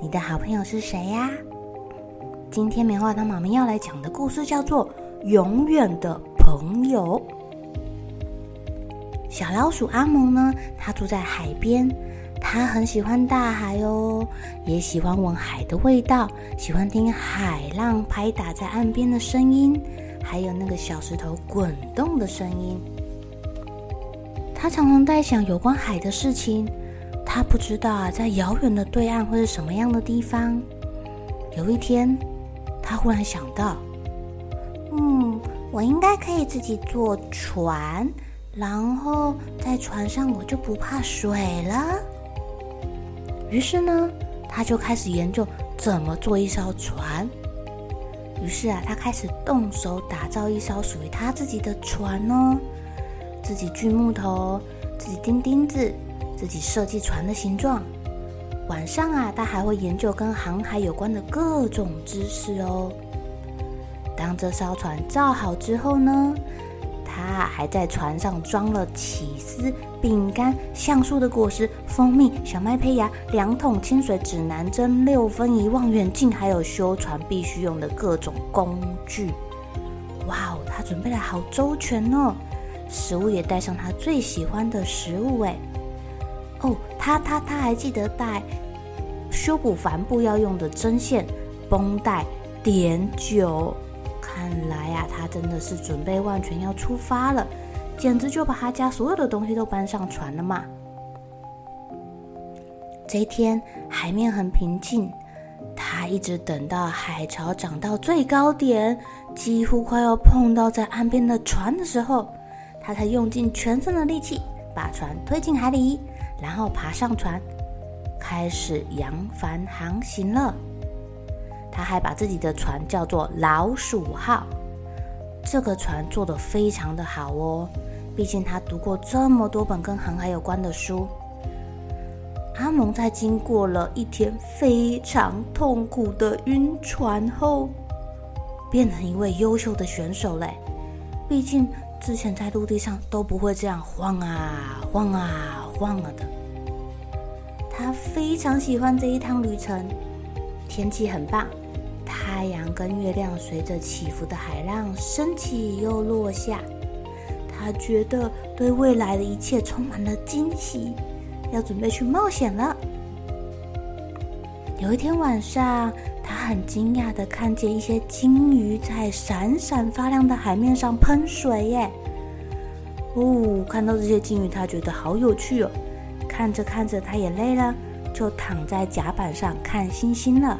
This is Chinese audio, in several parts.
你的好朋友是谁呀？今天棉花糖妈咪要来讲的故事叫做《永远的朋友》。小老鼠阿蒙呢，它住在海边，它很喜欢大海哦，也喜欢闻海的味道，喜欢听海浪拍打在岸边的声音，还有那个小石头滚动的声音。它常常在想有关海的事情。他不知道啊，在遥远的对岸会是什么样的地方。有一天，他忽然想到，嗯，我应该可以自己坐船，然后在船上我就不怕水了。于是呢，他就开始研究怎么做一艘船。于是啊，他开始动手打造一艘属于他自己的船哦，自己锯木头，自己钉钉子。自己设计船的形状，晚上啊，他还会研究跟航海有关的各种知识哦。当这艘船造好之后呢，他还在船上装了起司、饼干、橡树的果实、蜂蜜、小麦胚芽、两桶清水、指南针、六分仪、望远镜，还有修船必须用的各种工具。哇哦，他准备的好周全哦！食物也带上他最喜欢的食物诶。哦，他他他还记得带修补帆布要用的针线、绷带、碘酒。看来呀、他真的是准备万全要出发了，简直就把他家所有的东西都搬上船了嘛。这一天海面很平静，他一直等到海潮涨到最高点，几乎快要碰到在岸边的船的时候，他才用尽全身的力气把船推进海里。然后爬上船，开始扬帆航行了。他还把自己的船叫做“老鼠号”。这个船做得非常的好哦，毕竟他读过这么多本跟航海有关的书。阿蒙在经过了一天非常痛苦的晕船后，变成一位优秀的选手嘞。毕竟之前在陆地上都不会这样晃啊晃啊。晃了的，他非常喜欢这一趟旅程。天气很棒，太阳跟月亮随着起伏的海浪升起又落下。他觉得对未来的一切充满了惊喜，要准备去冒险了。有一天晚上，他很惊讶的看见一些鲸鱼在闪闪发亮的海面上喷水耶。哦，看到这些鲸鱼，他觉得好有趣哦。看着看着，他也累了，就躺在甲板上看星星了。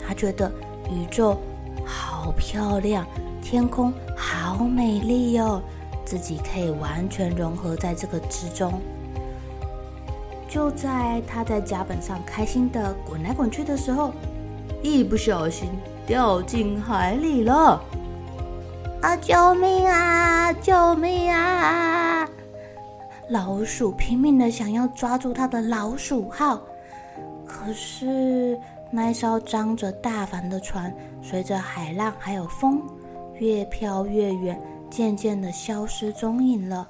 他觉得宇宙好漂亮，天空好美丽哦，自己可以完全融合在这个之中。就在他在甲板上开心的滚来滚去的时候，一不小心掉进海里了。啊！救命啊！救命啊！老鼠拼命的想要抓住它的老鼠号，可是那艘张着大帆的船，随着海浪还有风，越飘越远，渐渐的消失踪影了。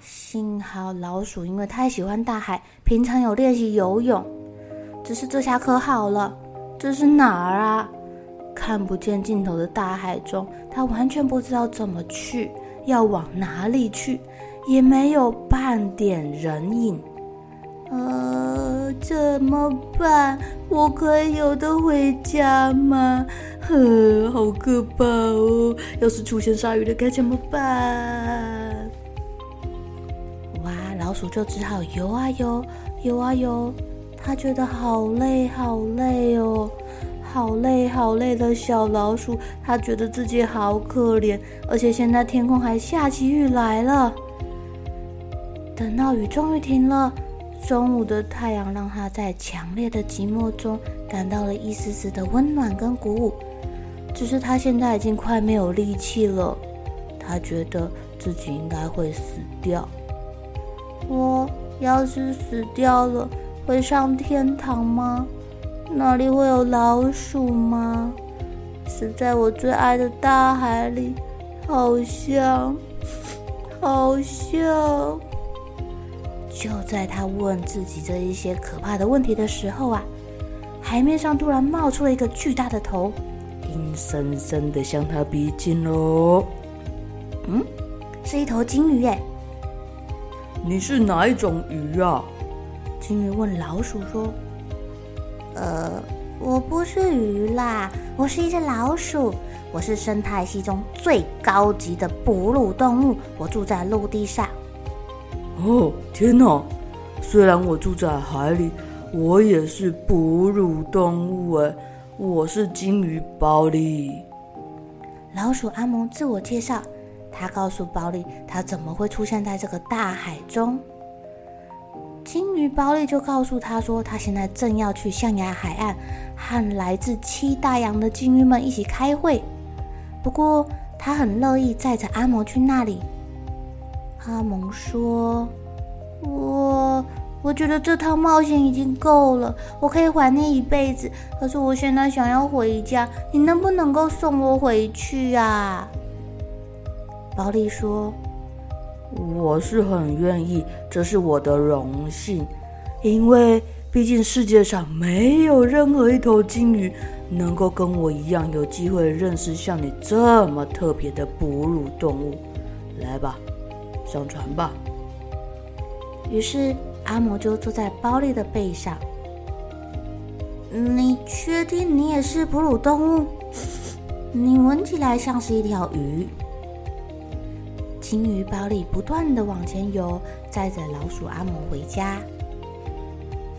幸好老鼠因为太喜欢大海，平常有练习游泳，只是这下可好了，这是哪儿啊？看不见尽头的大海中，他完全不知道怎么去，要往哪里去，也没有半点人影。呃，怎么办？我可以有的回家吗？呵，好可怕哦！要是出现鲨鱼了，该怎么办？哇，老鼠就只好游啊游，游啊游。他觉得好累，好累哦，好累，好累的小老鼠。他觉得自己好可怜，而且现在天空还下起雨来了。等到雨终于停了。中午的太阳让他在强烈的寂寞中感到了一丝丝的温暖跟鼓舞，只是他现在已经快没有力气了。他觉得自己应该会死掉。我要是死掉了，会上天堂吗？那里会有老鼠吗？死在我最爱的大海里，好像，好像。就在他问自己这一些可怕的问题的时候啊，海面上突然冒出了一个巨大的头，阴森森的向他逼近喽。嗯，是一头金鱼耶。你是哪一种鱼啊？鲸鱼问老鼠说：“呃，我不是鱼啦，我是一只老鼠。我是生态系中最高级的哺乳动物，我住在陆地上。”哦，天哪！虽然我住在海里，我也是哺乳动物哎，我是金鱼包利。老鼠阿蒙自我介绍，他告诉包利他怎么会出现在这个大海中。鲸鱼包利就告诉他说，他现在正要去象牙海岸，和来自七大洋的鲸鱼们一起开会。不过他很乐意载着阿蒙去那里。阿蒙说：“我我觉得这趟冒险已经够了，我可以怀念一辈子。可是我现在想要回家，你能不能够送我回去啊？”包利说：“我是很愿意，这是我的荣幸，因为毕竟世界上没有任何一头鲸鱼能够跟我一样有机会认识像你这么特别的哺乳动物。来吧。”上船吧。于是阿蒙就坐在包利的背上。你确定你也是哺乳动物？你闻起来像是一条鱼。鲸鱼包利不断地往前游，载着老鼠阿蒙回家。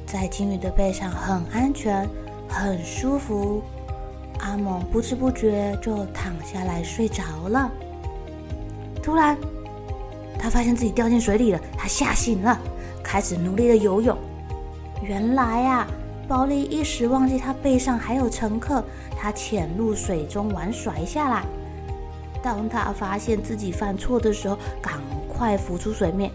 在鲸鱼的背上很安全，很舒服。阿蒙不知不觉就躺下来睡着了。突然，他发现自己掉进水里了，他吓醒了，开始努力的游泳。原来啊，包利一时忘记他背上还有乘客，他潜入水中玩耍一下啦。当他发现自己犯错的时候，赶快浮出水面，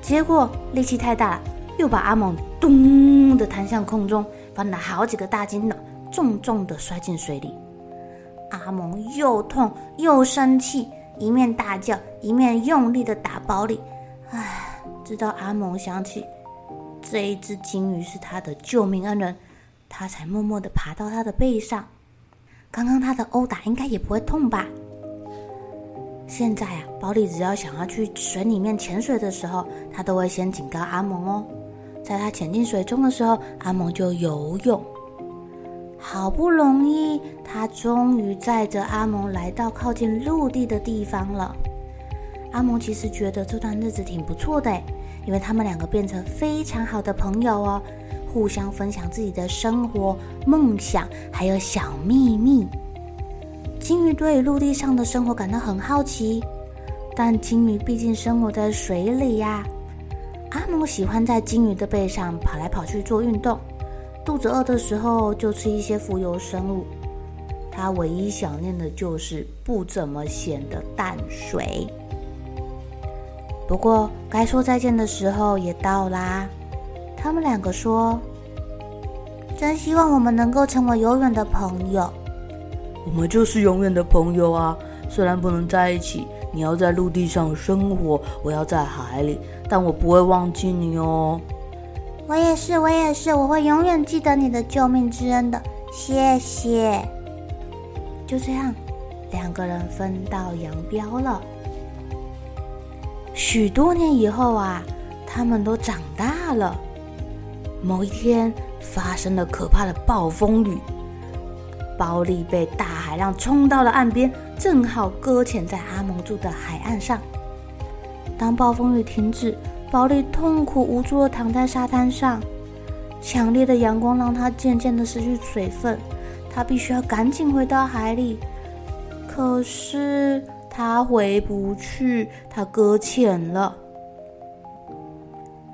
结果力气太大了，又把阿蒙咚的弹向空中，翻了好几个大筋斗，重重的摔进水里。阿蒙又痛又生气。一面大叫，一面用力的打包里。唉，直到阿蒙想起这一只鲸鱼是他的救命恩人，他才默默的爬到他的背上。刚刚他的殴打应该也不会痛吧？现在啊，包莉只要想要去水里面潜水的时候，他都会先警告阿蒙哦。在他潜进水中的时候，阿蒙就游泳。好不容易，他终于载着阿蒙来到靠近陆地的地方了。阿蒙其实觉得这段日子挺不错的，因为他们两个变成非常好的朋友哦，互相分享自己的生活、梦想，还有小秘密。鲸鱼对陆地上的生活感到很好奇，但鲸鱼毕竟生活在水里呀。阿姆喜欢在鲸鱼的背上跑来跑去做运动。肚子饿的时候就吃一些浮游生物，他唯一想念的就是不怎么咸的淡水。不过该说再见的时候也到啦，他们两个说：“真希望我们能够成为永远的朋友。”我们就是永远的朋友啊！虽然不能在一起，你要在陆地上生活，我要在海里，但我不会忘记你哦。我也是，我也是，我会永远记得你的救命之恩的，谢谢。就这样，两个人分道扬镳了。许多年以后啊，他们都长大了。某一天发生了可怕的暴风雨，包利被大海浪冲到了岸边，正好搁浅在阿蒙住的海岸上。当暴风雨停止，包利痛苦无助地躺在沙滩上，强烈的阳光让他渐渐地失去水分，他必须要赶紧回到海里。可是他回不去，他搁浅了。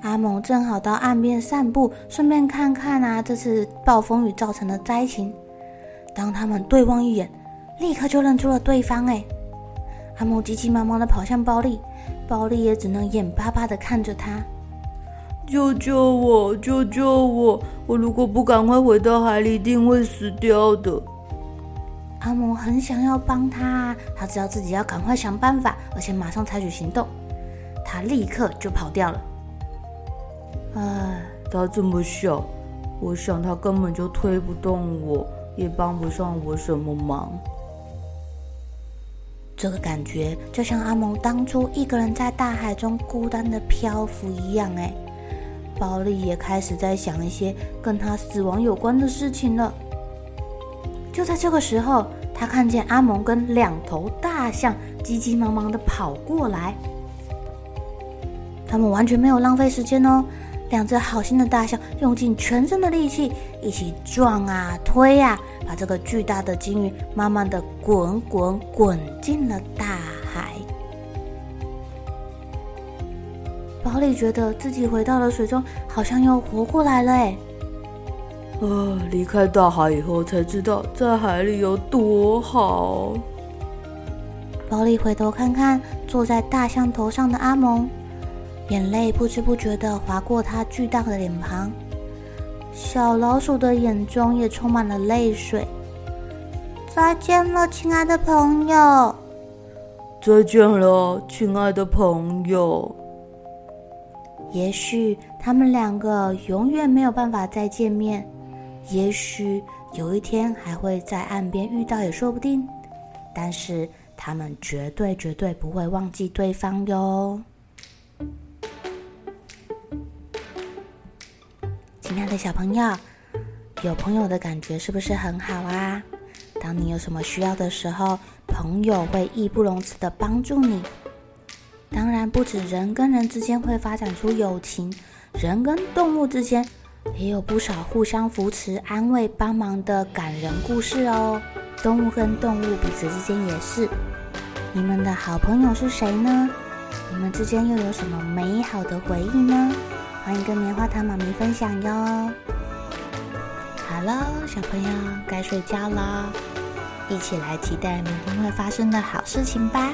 阿蒙正好到岸边散步，顺便看看啊，这次暴风雨造成的灾情。当他们对望一眼，立刻就认出了对方。哎，阿蒙急急忙忙的跑向包利。包利也只能眼巴巴的看着他，救救我！救救我！我如果不赶快回到海里，一定会死掉的。阿蒙很想要帮他，他知道自己要赶快想办法，而且马上采取行动。他立刻就跑掉了。唉，他这么小，我想他根本就推不动我，也帮不上我什么忙。这个感觉就像阿蒙当初一个人在大海中孤单的漂浮一样。哎，包利也开始在想一些跟他死亡有关的事情了。就在这个时候，他看见阿蒙跟两头大象急急忙忙的跑过来。他们完全没有浪费时间哦，两只好心的大象用尽全身的力气，一起撞啊推啊。把这个巨大的鲸鱼慢慢的滚滚滚进了大海。包利觉得自己回到了水中，好像又活过来了哎！啊，离开大海以后才知道在海里有多好。包利回头看看坐在大象头上的阿蒙，眼泪不知不觉的划过他巨大的脸庞。小老鼠的眼中也充满了泪水。再见了，亲爱的朋友。再见了，亲爱的朋友。也许他们两个永远没有办法再见面，也许有一天还会在岸边遇到，也说不定。但是他们绝对绝对不会忘记对方哟。亲爱的小朋友，有朋友的感觉是不是很好啊？当你有什么需要的时候，朋友会义不容辞的帮助你。当然，不止人跟人之间会发展出友情，人跟动物之间也有不少互相扶持、安慰、帮忙的感人故事哦。动物跟动物彼此之间也是。你们的好朋友是谁呢？你们之间又有什么美好的回忆呢？欢迎跟棉花糖妈咪分享哟。好了，小朋友该睡觉了，一起来期待明天会发生的好事情吧。